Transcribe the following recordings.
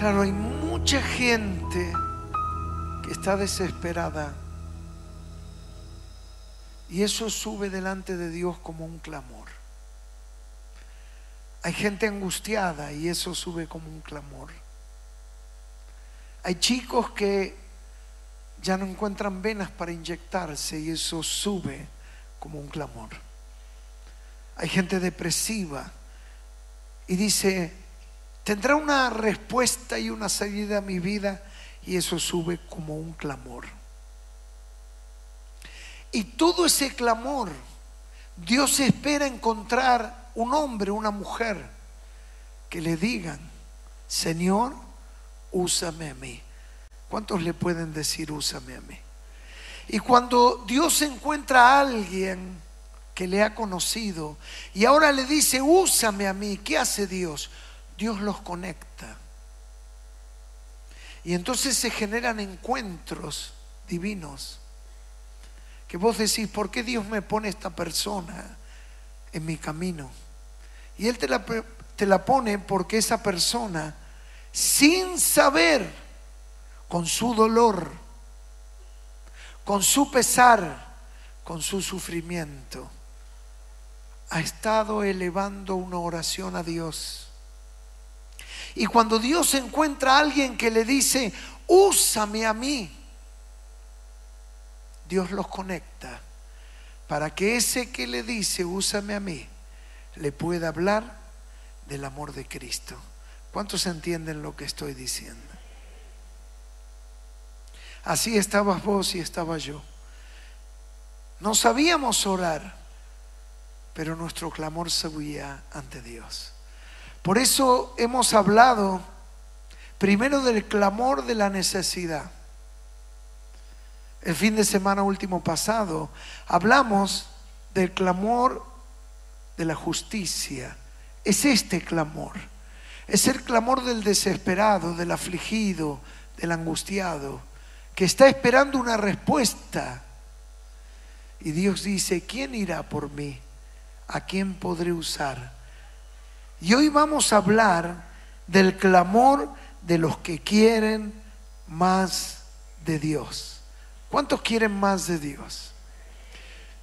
Claro, hay mucha gente que está desesperada. Y eso sube delante de Dios como un clamor. Hay gente angustiada y eso sube como un clamor. Hay chicos que ya no encuentran venas para inyectarse y eso sube como un clamor. Hay gente depresiva y dice, tendrá una respuesta y una salida a mi vida y eso sube como un clamor. Y todo ese clamor, Dios espera encontrar un hombre, una mujer, que le digan, Señor, úsame a mí. ¿Cuántos le pueden decir, úsame a mí? Y cuando Dios encuentra a alguien que le ha conocido y ahora le dice, úsame a mí, ¿qué hace Dios? Dios los conecta. Y entonces se generan encuentros divinos. Que vos decís, ¿por qué Dios me pone esta persona en mi camino? Y Él te la, te la pone porque esa persona, sin saber, con su dolor, con su pesar, con su sufrimiento, ha estado elevando una oración a Dios. Y cuando Dios encuentra a alguien que le dice, úsame a mí, Dios los conecta para que ese que le dice, úsame a mí, le pueda hablar del amor de Cristo. ¿Cuántos entienden lo que estoy diciendo? Así estabas vos y estaba yo. No sabíamos orar, pero nuestro clamor subía ante Dios. Por eso hemos hablado primero del clamor de la necesidad. El fin de semana último pasado hablamos del clamor de la justicia. Es este clamor. Es el clamor del desesperado, del afligido, del angustiado que está esperando una respuesta. Y Dios dice, ¿quién irá por mí? ¿A quién podré usar? Y hoy vamos a hablar del clamor de los que quieren más de Dios. ¿Cuántos quieren más de Dios?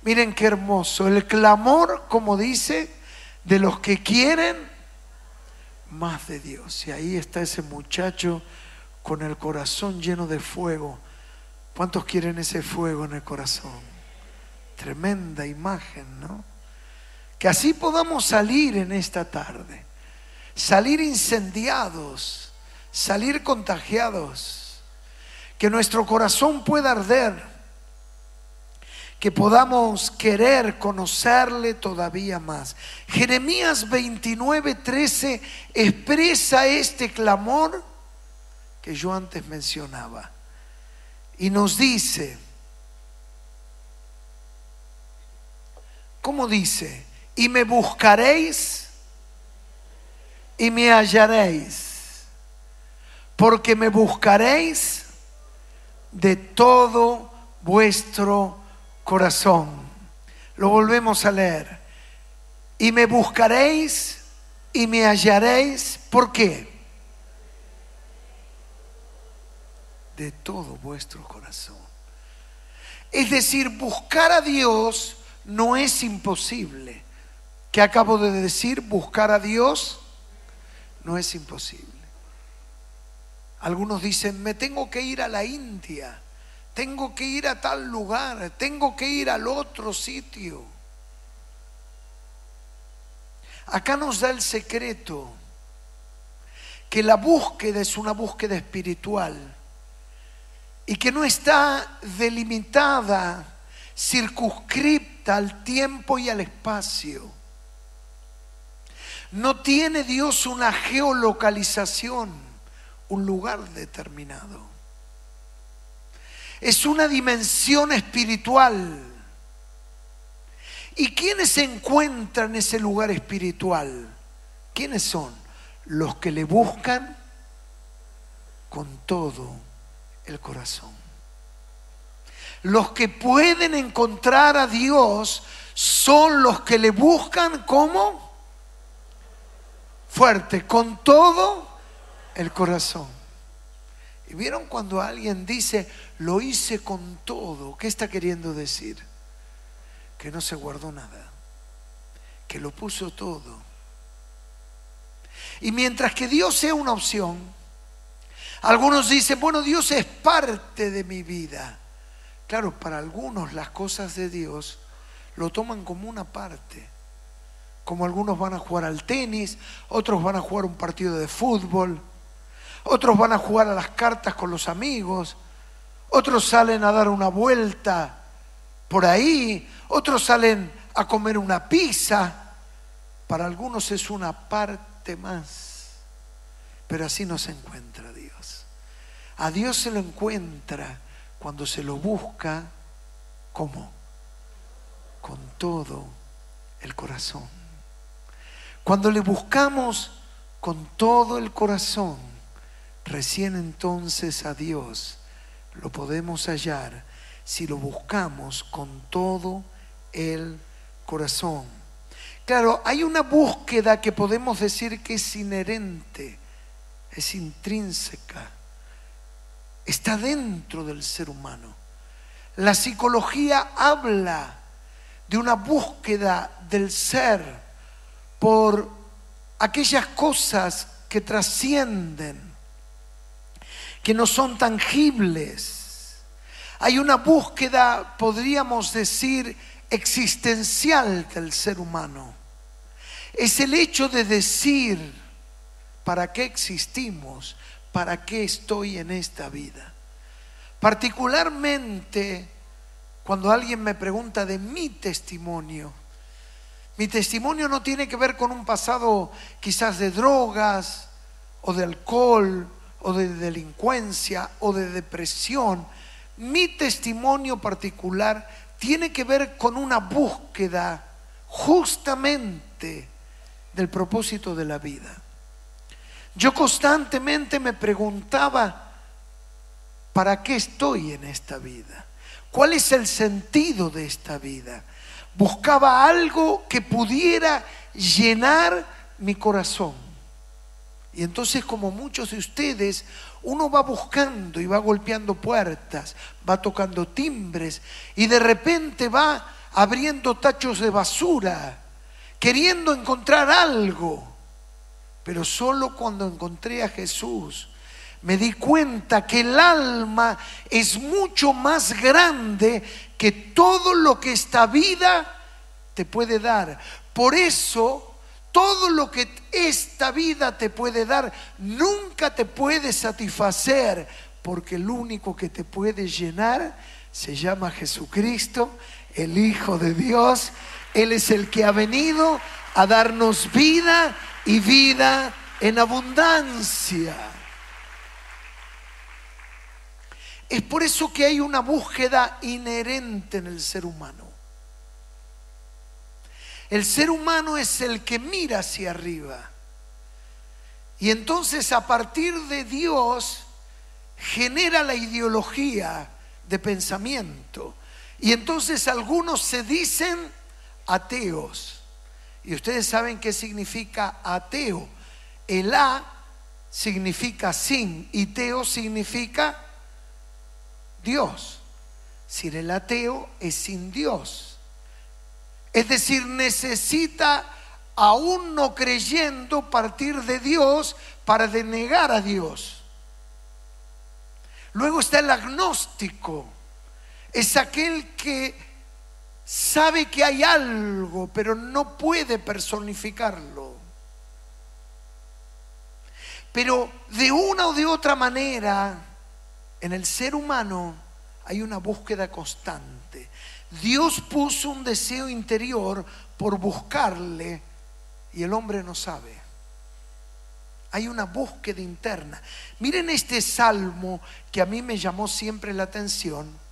Miren qué hermoso. El clamor, como dice, de los que quieren más de Dios. Y ahí está ese muchacho con el corazón lleno de fuego ¿Cuántos quieren ese fuego en el corazón? Tremenda imagen, ¿no? Que así podamos salir en esta tarde, salir incendiados, salir contagiados, que nuestro corazón pueda arder, que podamos querer conocerle todavía más. Jeremías 29, 13 expresa este clamor que yo antes mencionaba y nos dice, ¿cómo dice? Y me buscaréis y me hallaréis, porque me buscaréis de todo vuestro corazón. Lo volvemos a leer. Y me buscaréis y me hallaréis. ¿Por qué? de todo vuestro corazón. Es decir, buscar a Dios no es imposible. ¿Qué acabo de decir? Buscar a Dios no es imposible. Algunos dicen, me tengo que ir a la India, tengo que ir a tal lugar, tengo que ir al otro sitio. Acá nos da el secreto que la búsqueda es una búsqueda espiritual y que no está delimitada, circunscripta al tiempo y al espacio. No tiene Dios una geolocalización, un lugar determinado. Es una dimensión espiritual. ¿Y quiénes se encuentran en ese lugar espiritual? ¿Quiénes son? Los que le buscan con todo el corazón. Los que pueden encontrar a Dios son los que le buscan como fuerte, con todo el corazón. ¿Y vieron cuando alguien dice, lo hice con todo? ¿Qué está queriendo decir? Que no se guardó nada, que lo puso todo. Y mientras que Dios sea una opción, algunos dicen, bueno, Dios es parte de mi vida. Claro, para algunos las cosas de Dios lo toman como una parte. Como algunos van a jugar al tenis, otros van a jugar un partido de fútbol, otros van a jugar a las cartas con los amigos, otros salen a dar una vuelta por ahí, otros salen a comer una pizza. Para algunos es una parte más, pero así no se encuentra Dios. A Dios se lo encuentra cuando se lo busca, ¿cómo? Con todo el corazón. Cuando le buscamos con todo el corazón, recién entonces a Dios lo podemos hallar si lo buscamos con todo el corazón. Claro, hay una búsqueda que podemos decir que es inherente, es intrínseca está dentro del ser humano. La psicología habla de una búsqueda del ser por aquellas cosas que trascienden, que no son tangibles. Hay una búsqueda, podríamos decir, existencial del ser humano. Es el hecho de decir, ¿para qué existimos? ¿para qué estoy en esta vida? Particularmente cuando alguien me pregunta de mi testimonio. Mi testimonio no tiene que ver con un pasado quizás de drogas o de alcohol o de delincuencia o de depresión. Mi testimonio particular tiene que ver con una búsqueda justamente del propósito de la vida. Yo constantemente me preguntaba, ¿para qué estoy en esta vida? ¿Cuál es el sentido de esta vida? Buscaba algo que pudiera llenar mi corazón. Y entonces, como muchos de ustedes, uno va buscando y va golpeando puertas, va tocando timbres y de repente va abriendo tachos de basura, queriendo encontrar algo. Pero solo cuando encontré a Jesús me di cuenta que el alma es mucho más grande que todo lo que esta vida te puede dar. Por eso, todo lo que esta vida te puede dar nunca te puede satisfacer, porque el único que te puede llenar se llama Jesucristo, el Hijo de Dios. Él es el que ha venido a darnos vida y vida en abundancia. Es por eso que hay una búsqueda inherente en el ser humano. El ser humano es el que mira hacia arriba. Y entonces a partir de Dios genera la ideología de pensamiento. Y entonces algunos se dicen ateos. Y ustedes saben qué significa ateo. El A significa sin y teo significa Dios. Si el ateo es sin Dios. Es decir, necesita, aún no creyendo, partir de Dios para denegar a Dios. Luego está el agnóstico. Es aquel que sabe que hay algo, pero no puede personificarlo. Pero de una o de otra manera, en el ser humano hay una búsqueda constante. Dios puso un deseo interior por buscarle y el hombre no sabe. Hay una búsqueda interna. Miren este salmo que a mí me llamó siempre la atención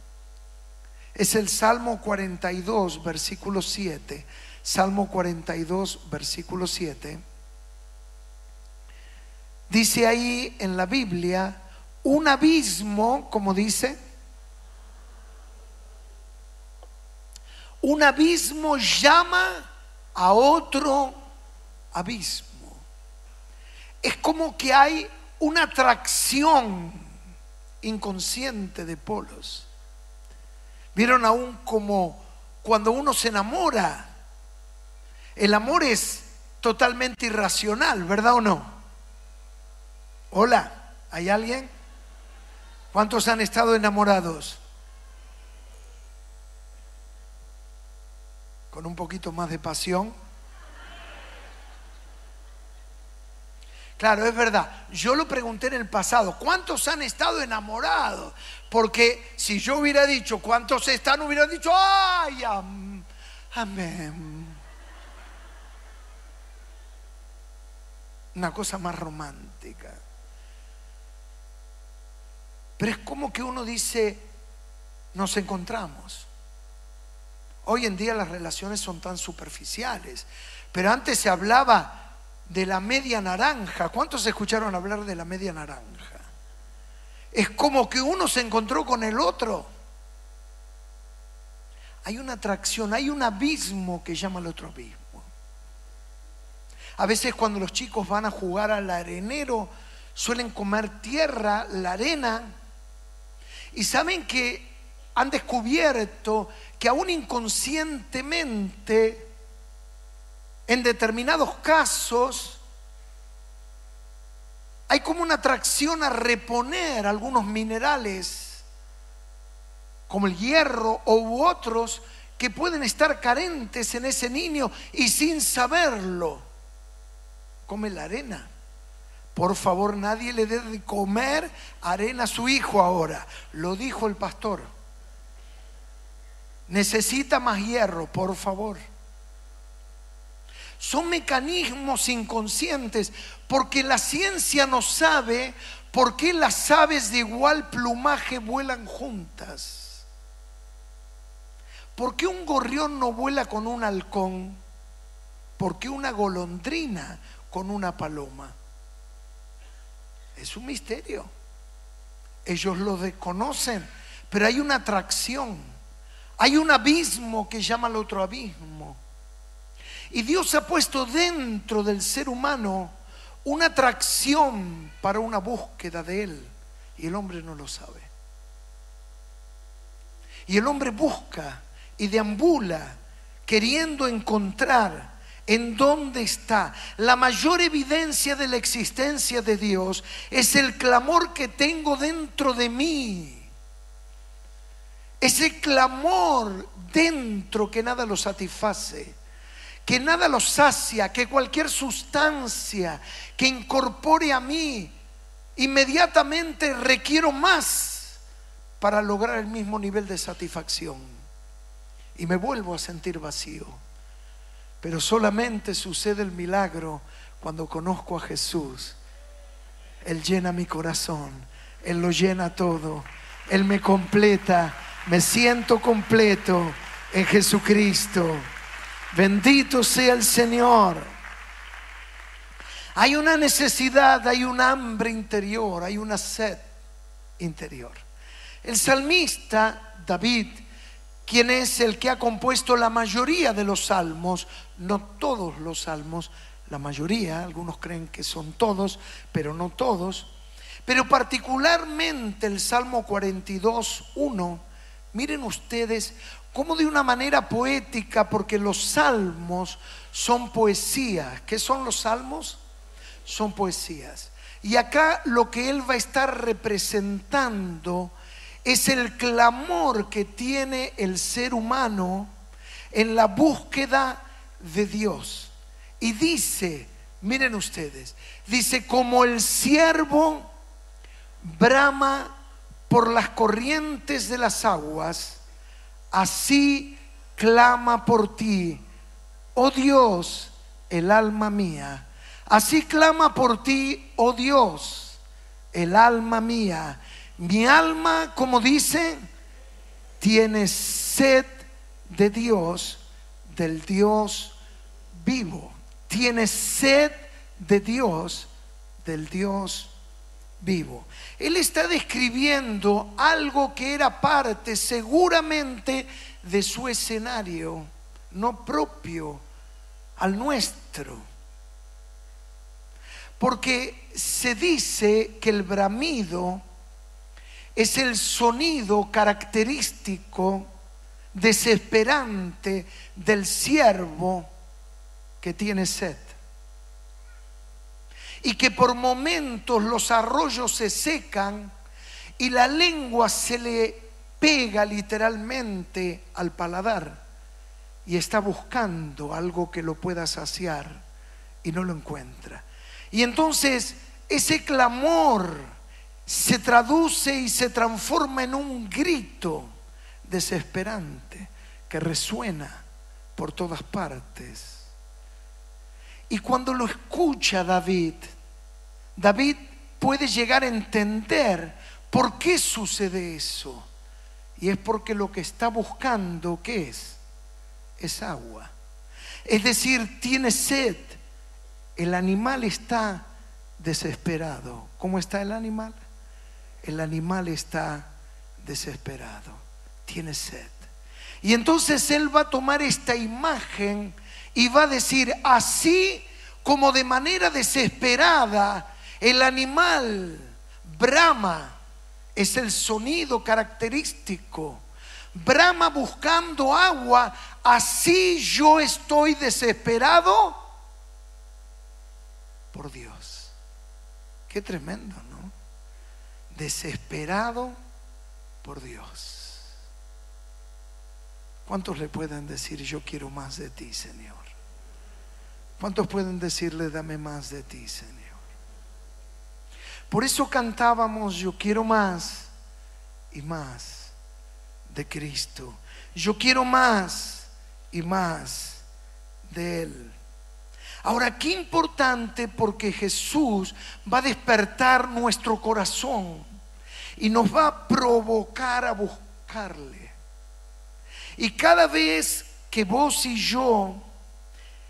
es el Salmo 42, versículo 7. Salmo 42, versículo 7. Dice ahí en la Biblia, un abismo, como dice, un abismo llama a otro abismo. Es como que hay una atracción inconsciente de polos. Vieron aún como cuando uno se enamora, el amor es totalmente irracional, ¿verdad o no? Hola, ¿hay alguien? ¿Cuántos han estado enamorados? Con un poquito más de pasión. Claro, es verdad. Yo lo pregunté en el pasado, ¿cuántos han estado enamorados? Porque si yo hubiera dicho cuántos están, hubiera dicho, ay, amén. Una cosa más romántica. Pero es como que uno dice, nos encontramos. Hoy en día las relaciones son tan superficiales, pero antes se hablaba de la media naranja. ¿Cuántos escucharon hablar de la media naranja? Es como que uno se encontró con el otro. Hay una atracción, hay un abismo que llama al otro abismo. A veces cuando los chicos van a jugar al arenero, suelen comer tierra, la arena, y saben que han descubierto que aún inconscientemente en determinados casos hay como una atracción a reponer algunos minerales, como el hierro u otros, que pueden estar carentes en ese niño y sin saberlo, come la arena. Por favor, nadie le dé de comer arena a su hijo ahora. Lo dijo el pastor. Necesita más hierro, por favor. Son mecanismos inconscientes porque la ciencia no sabe por qué las aves de igual plumaje vuelan juntas. ¿Por qué un gorrión no vuela con un halcón? ¿Por qué una golondrina con una paloma? Es un misterio. Ellos lo desconocen, pero hay una atracción. Hay un abismo que llama al otro abismo. Y Dios ha puesto dentro del ser humano una atracción para una búsqueda de Él. Y el hombre no lo sabe. Y el hombre busca y deambula queriendo encontrar en dónde está. La mayor evidencia de la existencia de Dios es el clamor que tengo dentro de mí. Ese clamor dentro que nada lo satisface que nada lo sacia, que cualquier sustancia que incorpore a mí, inmediatamente requiero más para lograr el mismo nivel de satisfacción. Y me vuelvo a sentir vacío. Pero solamente sucede el milagro cuando conozco a Jesús. Él llena mi corazón, Él lo llena todo, Él me completa, me siento completo en Jesucristo. Bendito sea el Señor. Hay una necesidad, hay un hambre interior, hay una sed interior. El salmista David, quien es el que ha compuesto la mayoría de los salmos, no todos los salmos, la mayoría, algunos creen que son todos, pero no todos, pero particularmente el Salmo 42, 1, miren ustedes como de una manera poética, porque los salmos son poesías. ¿Qué son los salmos? Son poesías. Y acá lo que él va a estar representando es el clamor que tiene el ser humano en la búsqueda de Dios. Y dice, miren ustedes, dice, como el siervo brama por las corrientes de las aguas, Así clama por ti, oh Dios, el alma mía. Así clama por ti, oh Dios, el alma mía. Mi alma, como dice, tiene sed de Dios, del Dios vivo. Tiene sed de Dios, del Dios vivo. Él está describiendo algo que era parte seguramente de su escenario, no propio al nuestro. Porque se dice que el bramido es el sonido característico, desesperante del siervo que tiene sed. Y que por momentos los arroyos se secan y la lengua se le pega literalmente al paladar y está buscando algo que lo pueda saciar y no lo encuentra. Y entonces ese clamor se traduce y se transforma en un grito desesperante que resuena por todas partes. Y cuando lo escucha David, David puede llegar a entender por qué sucede eso. Y es porque lo que está buscando, ¿qué es? Es agua. Es decir, tiene sed. El animal está desesperado. ¿Cómo está el animal? El animal está desesperado. Tiene sed. Y entonces él va a tomar esta imagen y va a decir, así como de manera desesperada el animal brama es el sonido característico. Brama buscando agua, así yo estoy desesperado por Dios. Qué tremendo. Desesperado por Dios. ¿Cuántos le pueden decir, yo quiero más de ti, Señor? ¿Cuántos pueden decirle, dame más de ti, Señor? Por eso cantábamos, yo quiero más y más de Cristo. Yo quiero más y más de Él. Ahora, qué importante porque Jesús va a despertar nuestro corazón y nos va a provocar a buscarle. Y cada vez que vos y yo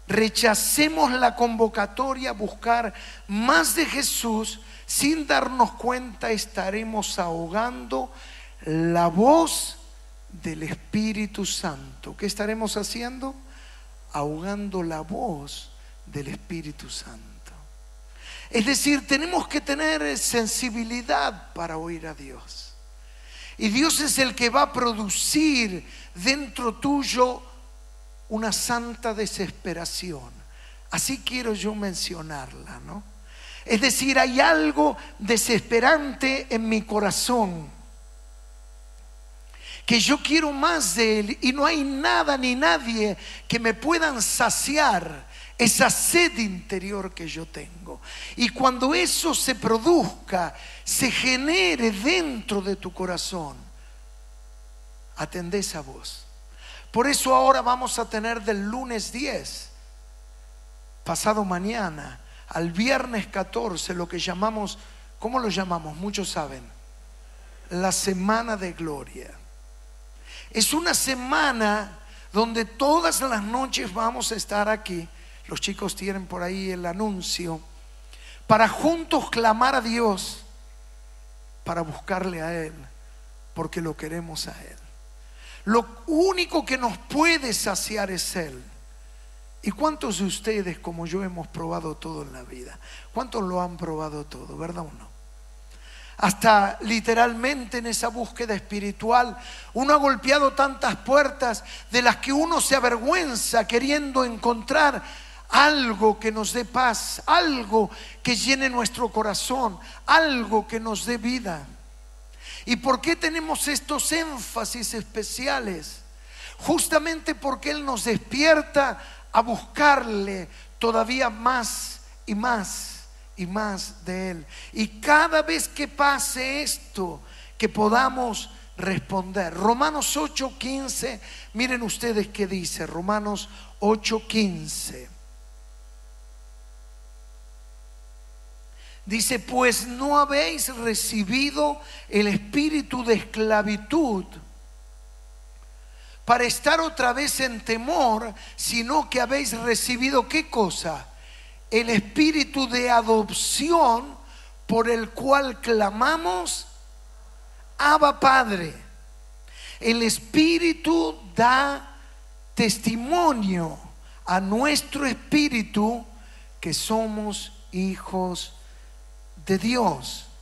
rechacemos la convocatoria a buscar más de Jesús, sin darnos cuenta estaremos ahogando la voz del Espíritu Santo. ¿Qué estaremos haciendo? Ahogando la voz del Espíritu Santo. Es decir, tenemos que tener sensibilidad para oír a Dios. Y Dios es el que va a producir dentro tuyo una santa desesperación. Así quiero yo mencionarla, ¿no? Es decir, hay algo desesperante en mi corazón. Que yo quiero más de Él y no hay nada ni nadie que me puedan saciar esa sed interior que yo tengo. Y cuando eso se produzca, se genere dentro de tu corazón, atendés a vos. Por eso ahora vamos a tener del lunes 10, pasado mañana, al viernes 14, lo que llamamos, ¿cómo lo llamamos? Muchos saben, la semana de gloria. Es una semana donde todas las noches vamos a estar aquí. Los chicos tienen por ahí el anuncio. Para juntos clamar a Dios, para buscarle a Él, porque lo queremos a Él. Lo único que nos puede saciar es Él. ¿Y cuántos de ustedes, como yo, hemos probado todo en la vida? ¿Cuántos lo han probado todo, verdad o no? Hasta literalmente en esa búsqueda espiritual, uno ha golpeado tantas puertas de las que uno se avergüenza queriendo encontrar algo que nos dé paz, algo que llene nuestro corazón, algo que nos dé vida. ¿Y por qué tenemos estos énfasis especiales? Justamente porque Él nos despierta a buscarle todavía más y más y más de Él. Y cada vez que pase esto, que podamos responder. Romanos 8:15, miren ustedes qué dice, Romanos 8:15. Dice, pues no habéis recibido el espíritu de esclavitud para estar otra vez en temor, sino que habéis recibido qué cosa? El espíritu de adopción por el cual clamamos, Abba Padre. El espíritu da testimonio a nuestro espíritu que somos hijos de Dios.